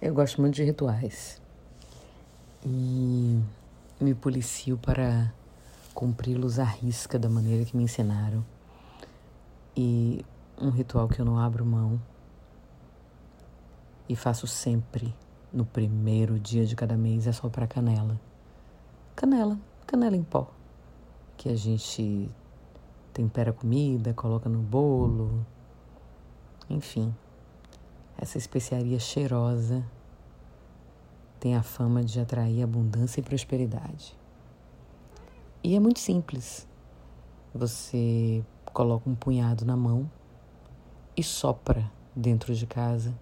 Eu gosto muito de rituais e me policio para cumpri-los à risca da maneira que me ensinaram. E um ritual que eu não abro mão e faço sempre no primeiro dia de cada mês é só para canela. Canela, canela em pó, que a gente tempera a comida, coloca no bolo, enfim. Essa especiaria cheirosa tem a fama de atrair abundância e prosperidade. E é muito simples. Você coloca um punhado na mão e sopra dentro de casa,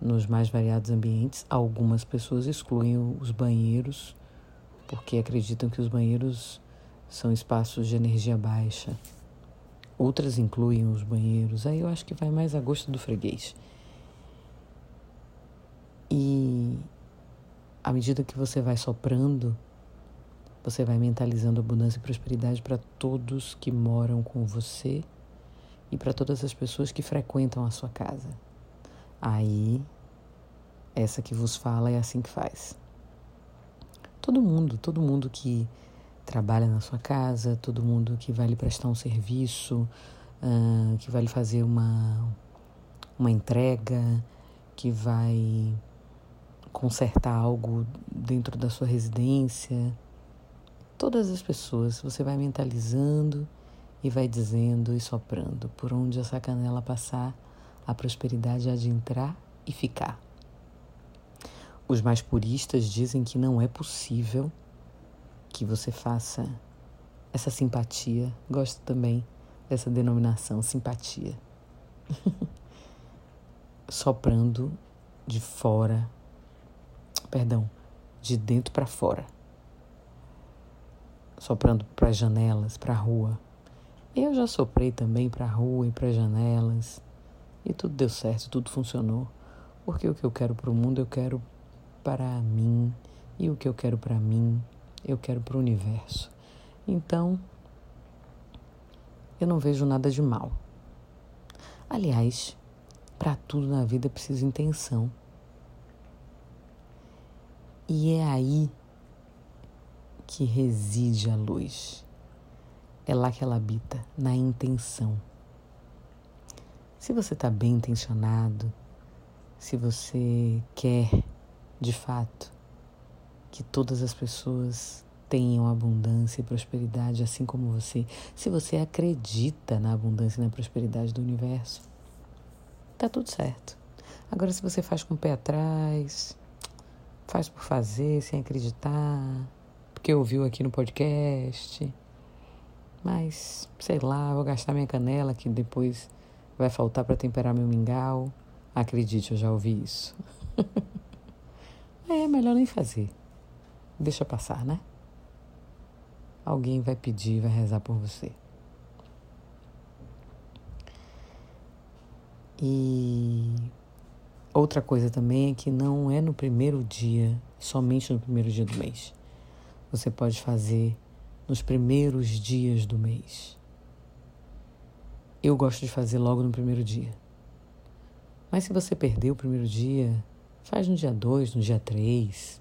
nos mais variados ambientes. Algumas pessoas excluem os banheiros porque acreditam que os banheiros são espaços de energia baixa. Outras incluem os banheiros. Aí eu acho que vai mais a gosto do freguês. E à medida que você vai soprando, você vai mentalizando abundância e prosperidade para todos que moram com você e para todas as pessoas que frequentam a sua casa. Aí, essa que vos fala é assim que faz. Todo mundo, todo mundo que trabalha na sua casa, todo mundo que vai lhe prestar um serviço, uh, que vai lhe fazer uma, uma entrega, que vai consertar algo dentro da sua residência. Todas as pessoas, você vai mentalizando e vai dizendo e soprando por onde essa canela passar, a prosperidade há de entrar e ficar. Os mais puristas dizem que não é possível que você faça essa simpatia. Gosto também dessa denominação, simpatia. Soprando de fora, perdão, de dentro para fora. Soprando para janelas, para rua. Eu já soprei também para rua e para janelas. E tudo deu certo, tudo funcionou. Porque o que eu quero para o mundo, eu quero para mim. E o que eu quero para mim, eu quero para o universo. Então, eu não vejo nada de mal. Aliás, para tudo na vida preciso intenção. E é aí que reside a luz. É lá que ela habita, na intenção. Se você está bem intencionado, se você quer, de fato, que todas as pessoas tenham abundância e prosperidade assim como você. Se você acredita na abundância e na prosperidade do universo, tá tudo certo. Agora, se você faz com o pé atrás, faz por fazer, sem acreditar, porque ouviu aqui no podcast, mas sei lá, vou gastar minha canela que depois vai faltar para temperar meu mingau. Acredite, eu já ouvi isso. é melhor nem fazer deixa passar, né? Alguém vai pedir, vai rezar por você. E outra coisa também é que não é no primeiro dia, somente no primeiro dia do mês. Você pode fazer nos primeiros dias do mês. Eu gosto de fazer logo no primeiro dia. Mas se você perder o primeiro dia, faz no dia 2, no dia 3,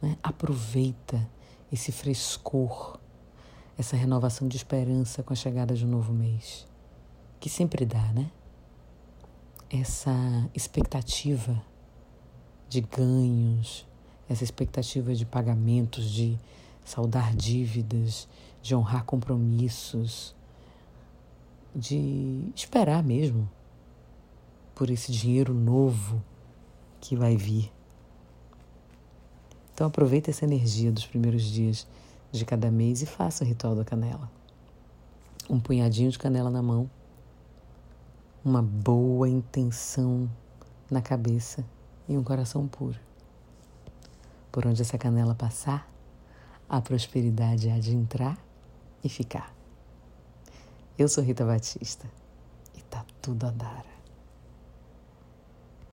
né? Aproveita esse frescor, essa renovação de esperança com a chegada de um novo mês, que sempre dá, né? Essa expectativa de ganhos, essa expectativa de pagamentos, de saldar dívidas, de honrar compromissos, de esperar mesmo por esse dinheiro novo que vai vir. Então aproveite essa energia dos primeiros dias de cada mês e faça o ritual da canela. Um punhadinho de canela na mão, uma boa intenção na cabeça e um coração puro. Por onde essa canela passar, a prosperidade há de entrar e ficar. Eu sou Rita Batista e tá tudo a dar.